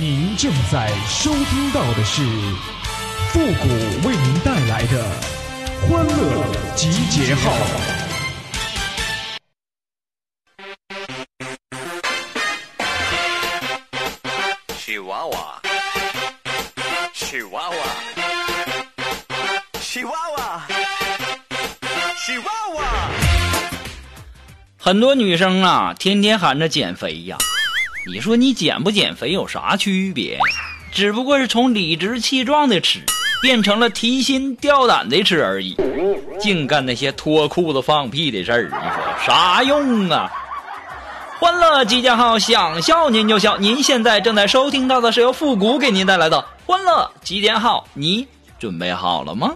您正在收听到的是复古为您带来的欢乐集结号。喜娃娃，喜娃娃，喜娃娃，喜娃娃。很多女生啊，天天喊着减肥呀。你说你减不减肥有啥区别？只不过是从理直气壮的吃，变成了提心吊胆的吃而已。净干那些脱裤子放屁的事儿，你说啥用啊？欢乐集结号，想笑您就笑。您现在正在收听到的是由复古给您带来的欢乐集结号，你准备好了吗？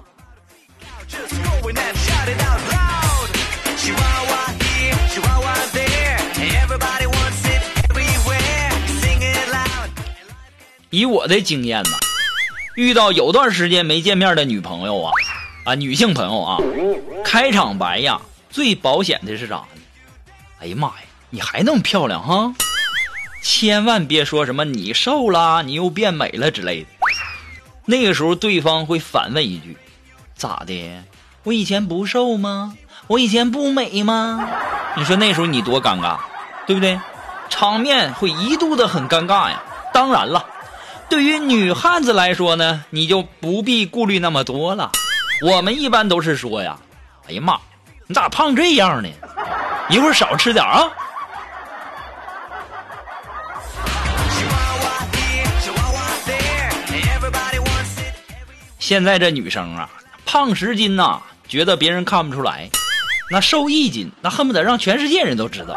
以我的经验呢，遇到有段时间没见面的女朋友啊，啊，女性朋友啊，开场白呀，最保险的是啥呢？哎呀妈呀，你还那么漂亮哈！千万别说什么你瘦了，你又变美了之类的。那个时候，对方会反问一句：“咋的？我以前不瘦吗？我以前不美吗？”你说那时候你多尴尬，对不对？场面会一度的很尴尬呀。当然了。对于女汉子来说呢，你就不必顾虑那么多了。我们一般都是说呀，哎呀妈，你咋胖这样呢？一会儿少吃点啊。现在这女生啊，胖十斤呐、觉得别人看不出来；那瘦一斤，那恨不得让全世界人都知道。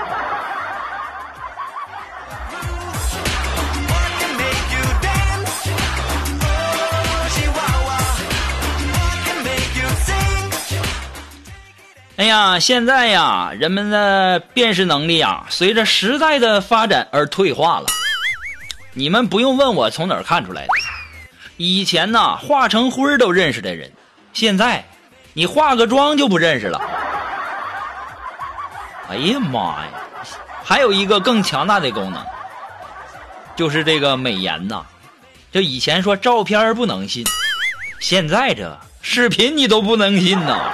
哎呀，现在呀，人们的辨识能力啊，随着时代的发展而退化了。你们不用问我从哪儿看出来的。以前呐，化成灰都认识的人，现在你化个妆就不认识了。哎呀妈呀！还有一个更强大的功能，就是这个美颜呐。就以前说照片不能信，现在这视频你都不能信呐。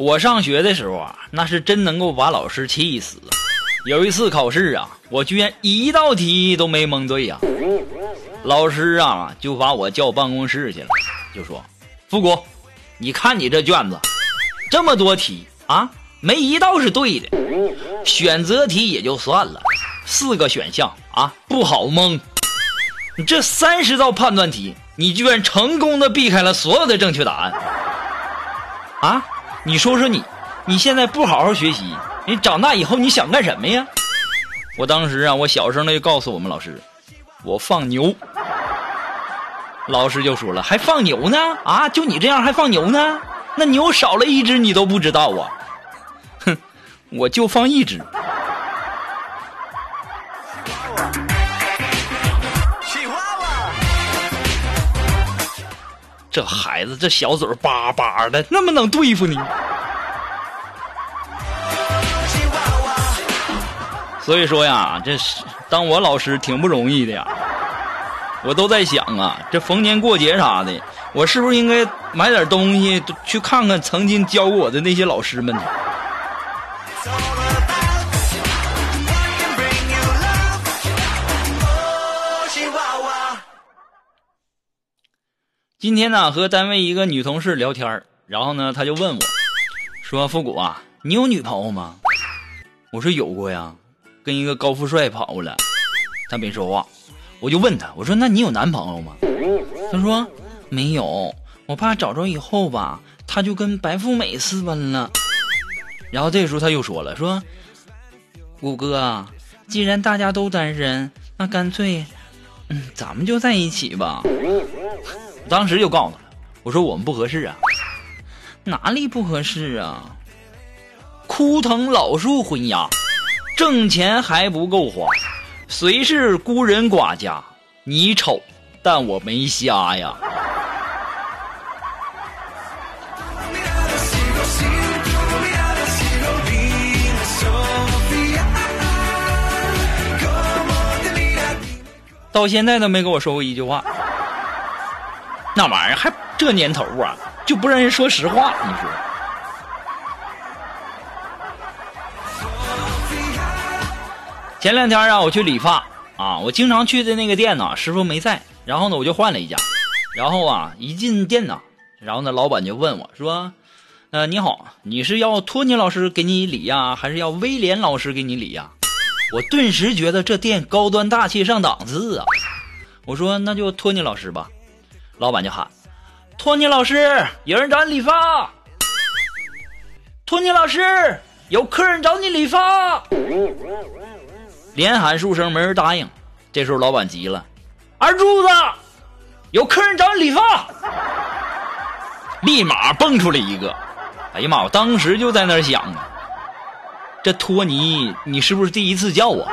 我上学的时候啊，那是真能够把老师气死。有一次考试啊，我居然一道题都没蒙对呀、老师啊就把我叫办公室去了，就说：“复古，你看你这卷子，这么多题啊，没一道是对的。选择题也就算了，四个选项啊不好蒙。你这三十道判断题，你居然成功的避开了所有的正确答案。啊，你说说你，你现在不好好学习，你长大以后你想干什么呀？我当时啊，我小声的就告诉我们老师，我放牛。老师就说了，还放牛呢？啊，就你这样还放牛呢？那牛少了一只你都不知道啊？哼，我就放一只。这孩子这小嘴叭叭的，那么能对付你？所以说呀，这是当我老师挺不容易的呀。我都在想啊，这逢年过节啥的，我是不是应该买点东西去看看曾经教过我的那些老师们呢？今天呢，和单位一个女同事聊天儿然后呢，她就问我，说：“复古啊，你有女朋友吗？”我说：“有过呀，跟一个高富帅跑了。”她没说话，我就问她，我说：“那你有男朋友吗？”她说：“没有，我怕找着以后吧，他就跟白富美私奔了。”然后这时候她又说了，说：“谷哥，既然大家都单身，那干脆，嗯，咱们就在一起吧。”当时就告诉他，我说我们不合适啊，哪里不合适啊？枯藤老树昏鸦，挣钱还不够花，谁是孤人寡家？你丑，但我没瞎呀。到现在都没跟我说过一句话，那玩意儿还这年头啊，就不让人说实话，你说？前两天啊，我去理发啊，我经常去的那个店呢，师傅没在，然后呢，我就换了一家，然后啊，一进店呢，然后呢，老板就问我说：“呃，你好，你是要托尼老师给你理呀，还是要威廉老师给你理呀？”我顿时觉得这店高端大气上档次啊！我说那就托尼老师吧，老板就喊：“托尼老师，有人找你理发。”托尼老师，有客人找你理发。连喊数声没人答应，这时候老板急了：“二柱子，有客人找你理发。”立马蹦出来一个，哎呀妈！我当时就在那儿想啊。这托尼，你是不是第一次叫我？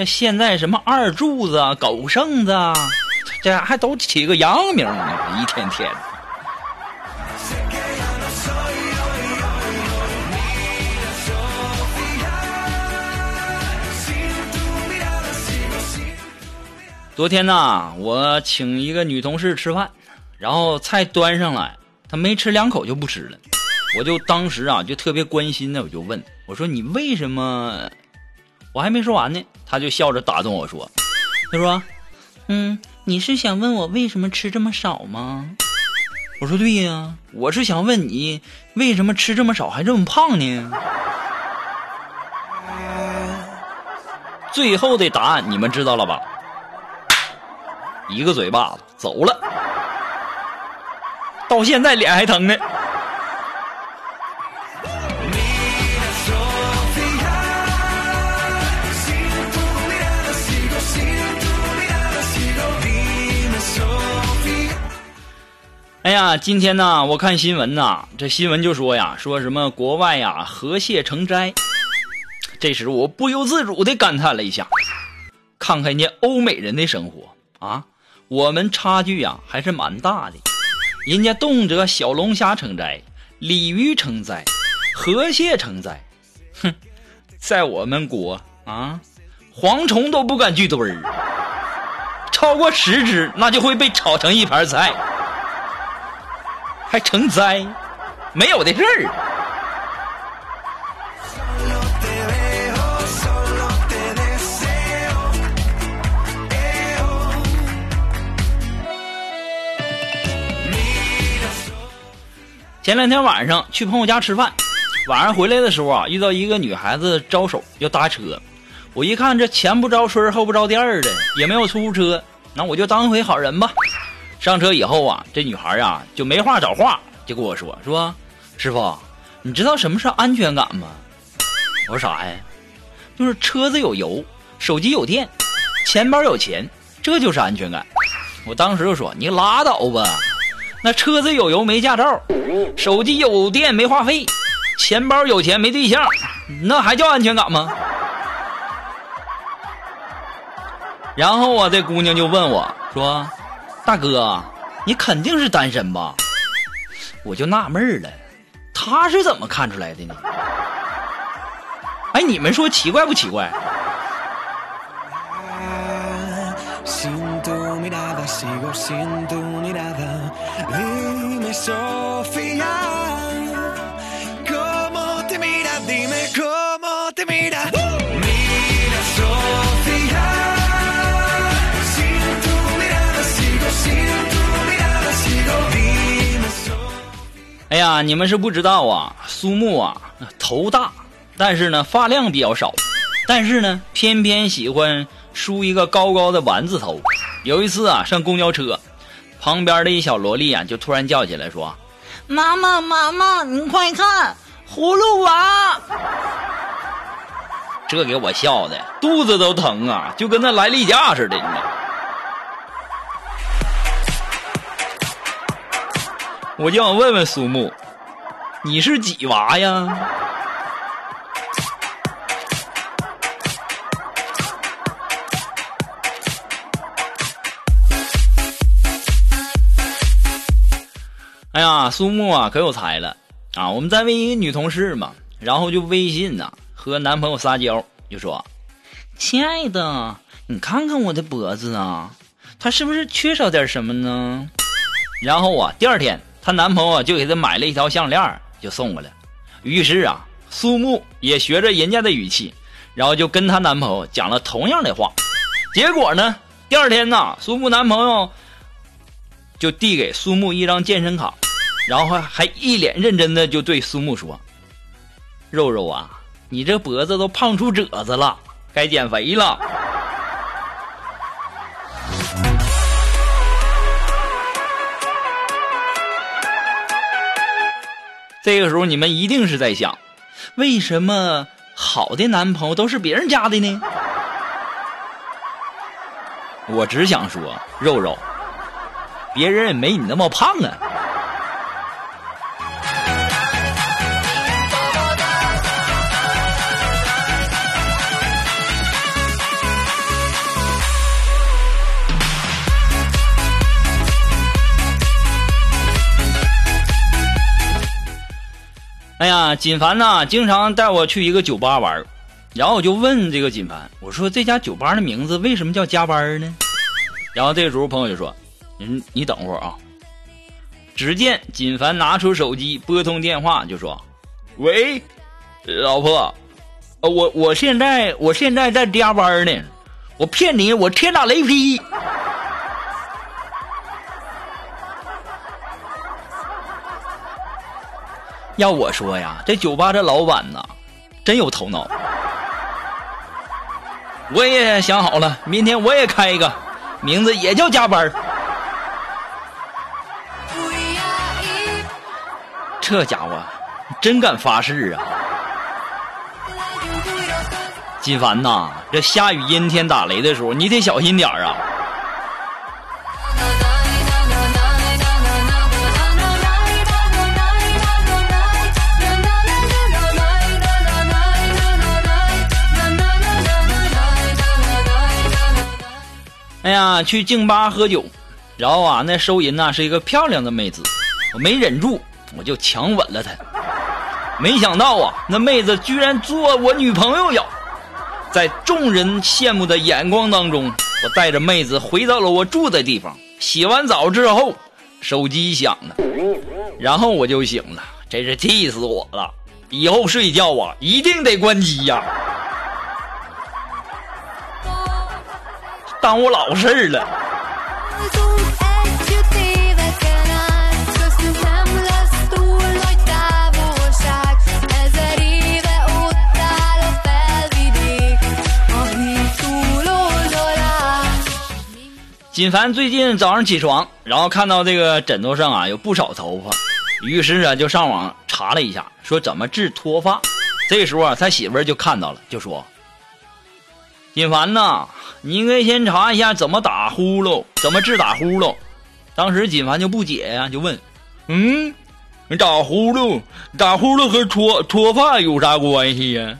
那现在什么二柱子、狗剩子，这还都起个洋名呢，一天天。昨天呐，我请一个女同事吃饭，然后菜端上来，她没吃两口就不吃了，我就当时啊就特别关心的，我就问我说：“你为什么？”我还没说完呢，他就笑着打断我说：“他说，嗯，你是想问我为什么吃这么少吗？”我说：“对呀，我是想问你为什么吃这么少还这么胖呢？”最后的答案你们知道了吧？一个嘴巴子走了，到现在脸还疼呢。呀，今天呢，我看新闻呐，这新闻就说呀，说什么国外呀，河蟹成灾。这时我不由自主的感叹了一下，看看人家欧美人的生活啊。我们差距呀还是蛮大的，人家动辄小龙虾成灾，鲤鱼成灾，河蟹成灾，哼，在我们国啊，蝗虫都不敢聚堆儿，超过十只那就会被炒成一盘菜，还成灾，没有的事儿。前两天晚上去朋友家吃饭，晚上回来的时候啊，遇到一个女孩子招手要搭车，我一看这前不着村后不着店的，也没有出租车，那我就当回好人吧。上车以后啊，这女孩啊就没话找话，就跟我说说，师傅，你知道什么是安全感吗？我说啥呀？就是车子有油，手机有电，钱包有钱，这就是安全感。我当时就说你拉倒吧。那车子有油没驾照，手机有电没话费，钱包有钱没对象，那还叫安全感吗？然后啊，这姑娘就问我说：“大哥，你肯定是单身吧？”我就纳闷了，他是怎么看出来的呢？哎，你们说奇怪不奇怪？哎呀，你们是不知道啊，苏木啊，头大，但是呢发量比较少，但是呢偏偏喜欢梳一个高高的丸子头。有一次啊，上公交车，旁边的一小萝莉啊，就突然叫起来说：“妈妈，妈妈，你快看，葫芦娃！”这给我笑的肚子都疼啊，就跟那来例假似的。我就想问问苏木，你是几娃呀？哎呀，苏木啊，可有才了啊！我们单位一个女同事嘛，然后就微信呐、和男朋友撒娇，就说：“亲爱的，你看看我的脖子啊，它是不是缺少点什么呢？”然后啊，第二天她男朋友就给她买了一条项链，就送过来。于是啊，苏木也学着人家的语气，然后就跟她男朋友讲了同样的话。结果呢，第二天呢，苏木男朋友就递给苏木一张健身卡，然后还一脸认真的就对苏木说：“肉肉啊，你这脖子都胖出褶子了，该减肥了。”这个时候你们一定是在想，为什么好的男朋友都是别人家的呢？我只想说，肉肉，别人也没你那么胖啊。啊，锦凡呐，经常带我去一个酒吧玩然后我就问这个锦凡，我说这家酒吧的名字为什么叫加班呢？然后这时候朋友就说：“嗯，你等会儿啊。”只见锦凡拿出手机拨通电话，就说：“喂，老婆，呃，我我现在我现在在加班呢，我骗你，我天打雷劈。”要我说呀，这酒吧这老板呐，真有头脑。我也想好了，明天我也开一个，名字也叫加班儿。这家伙真敢发誓啊！金凡呐，这下雨阴天打雷的时候，你得小心点儿啊！去静吧喝酒，然后啊，那收银呐是一个漂亮的妹子，我没忍住，我就强吻了她。没想到啊，那妹子居然做我女朋友呀！在众人羡慕的眼光当中，我带着妹子回到了我住的地方。洗完澡之后，手机响了，然后我就醒了，真是气死我了！以后睡觉啊，一定得关机呀、耽误老事儿了。锦凡最近早上起床，然后看到这个枕头上啊有不少头发，于是啊就上网查了一下，说怎么治脱发。这时候啊，他媳妇儿就看到了，就说：“锦凡呐，你应该先查一下怎么打呼噜，怎么治打呼噜。”当时锦凡就不解呀、就问：“嗯，打呼噜，打呼噜和脱脱发有啥关系呀？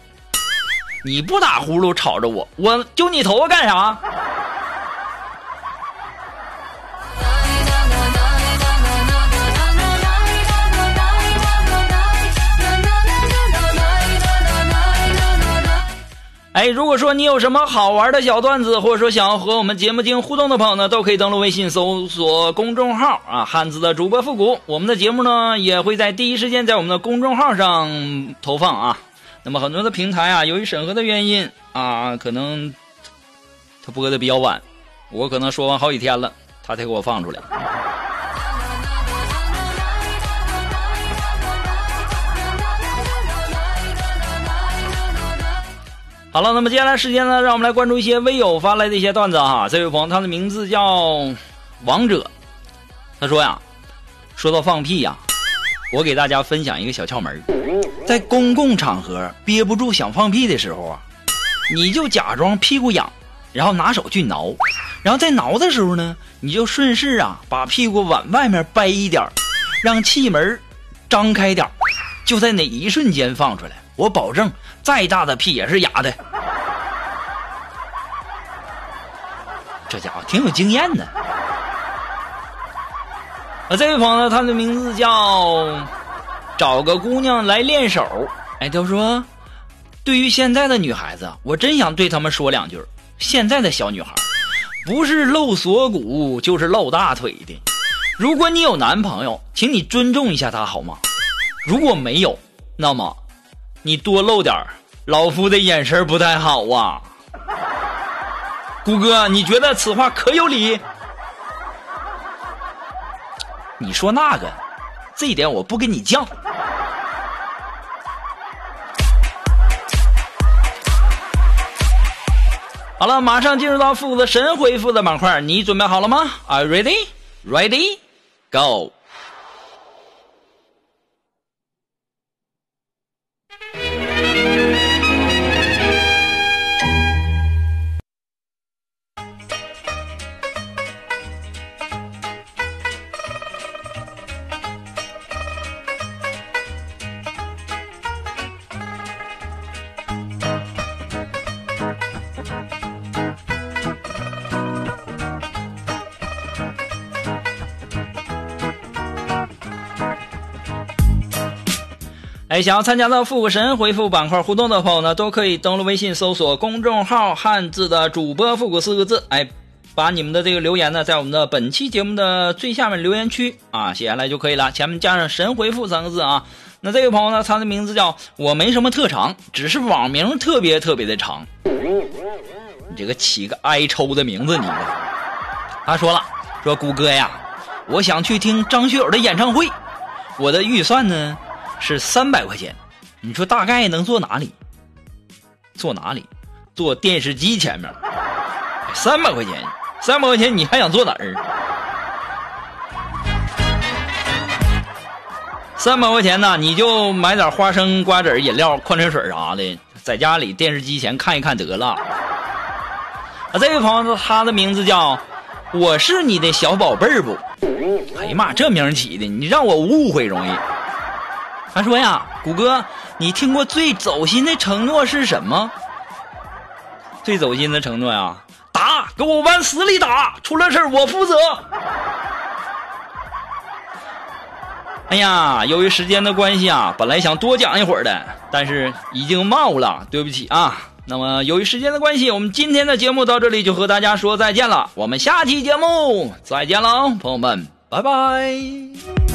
你不打呼噜吵着我，我揪你头发干啥？”哎，如果说你有什么好玩的小段子，或者说想要和我们节目进行互动的朋友呢，都可以登录微信搜索公众号啊，汉字的主播复古。我们的节目呢也会在第一时间在我们的公众号上投放啊。那么很多的平台啊，由于审核的原因啊，可能他播的比较晚，我可能说完好几天了，他才给我放出来。好了，那么接下来时间呢，让我们来关注一些微友发来的一些段子哈。这位朋友，他的名字叫王者，他说呀，说到放屁呀，我给大家分享一个小窍门在公共场合憋不住想放屁的时候啊，你就假装屁股痒，然后拿手去挠，然后在挠的时候呢，你就顺势啊把屁股往外面掰一点让气门张开点就在那一瞬间放出来，我保证再大的屁也是哑的。这家伙挺有经验的。啊，这位朋友，他的名字叫找个姑娘来练手。哎，他说，对于现在的女孩子，我真想对她们说两句。现在的小女孩，不是露锁骨就是露大腿的。如果你有男朋友，请你尊重一下他好吗？如果没有，那么你多露点老夫的眼神不太好啊。谷哥，你觉得此话可有理？你说那个，这一点我不跟你犟。好了，马上进入到复古的神回复的板块，你准备好了吗？Are you ready? Ready? Go! 哎，想要参加到复古神回复板块互动的朋友呢，都可以登录微信搜索公众号“汉字的主播复古”四个字，哎，把你们的这个留言呢，在我们的本期节目的最下面留言区啊写下来就可以了，前面加上“神回复”三个字啊。那这位朋友呢，他的名字叫我没什么特长，只是网名特别特别的长。你这个起个挨抽的名字，你。他说了，说谷歌呀，我想去听张学友的演唱会，我的预算呢？是三百块钱，你说大概能坐哪里？坐哪里？坐电视机前面。三百块钱，三百块钱，你还想坐哪儿？三百块钱呢，你就买点花生、瓜子、饮料、矿泉水啥的，在家里电视机前看一看得了。啊，这位朋友，他的名字叫“我是你的小宝贝儿”不？哎呀妈，这名起的，你让我误会容易。他说呀，谷歌，你听过最走心的承诺是什么？最走心的承诺呀，打，给我往死里打，出了事我负责。哎呀，由于时间的关系啊，本来想多讲一会儿的，但是已经冒了，对不起啊。那么由于时间的关系，我们今天的节目到这里就和大家说再见了。我们下期节目再见喽，朋友们，拜拜。